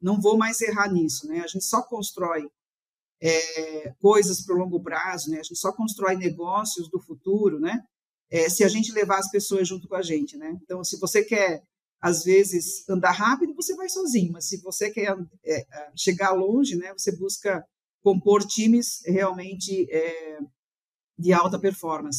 não vou mais errar nisso, né? A gente só constrói é, coisas para o longo prazo, né? A gente só constrói negócios do futuro, né? É, se a gente levar as pessoas junto com a gente, né? Então, se você quer às vezes andar rápido, você vai sozinho, mas se você quer é, chegar longe, né? Você busca compor times realmente é, de alta performance.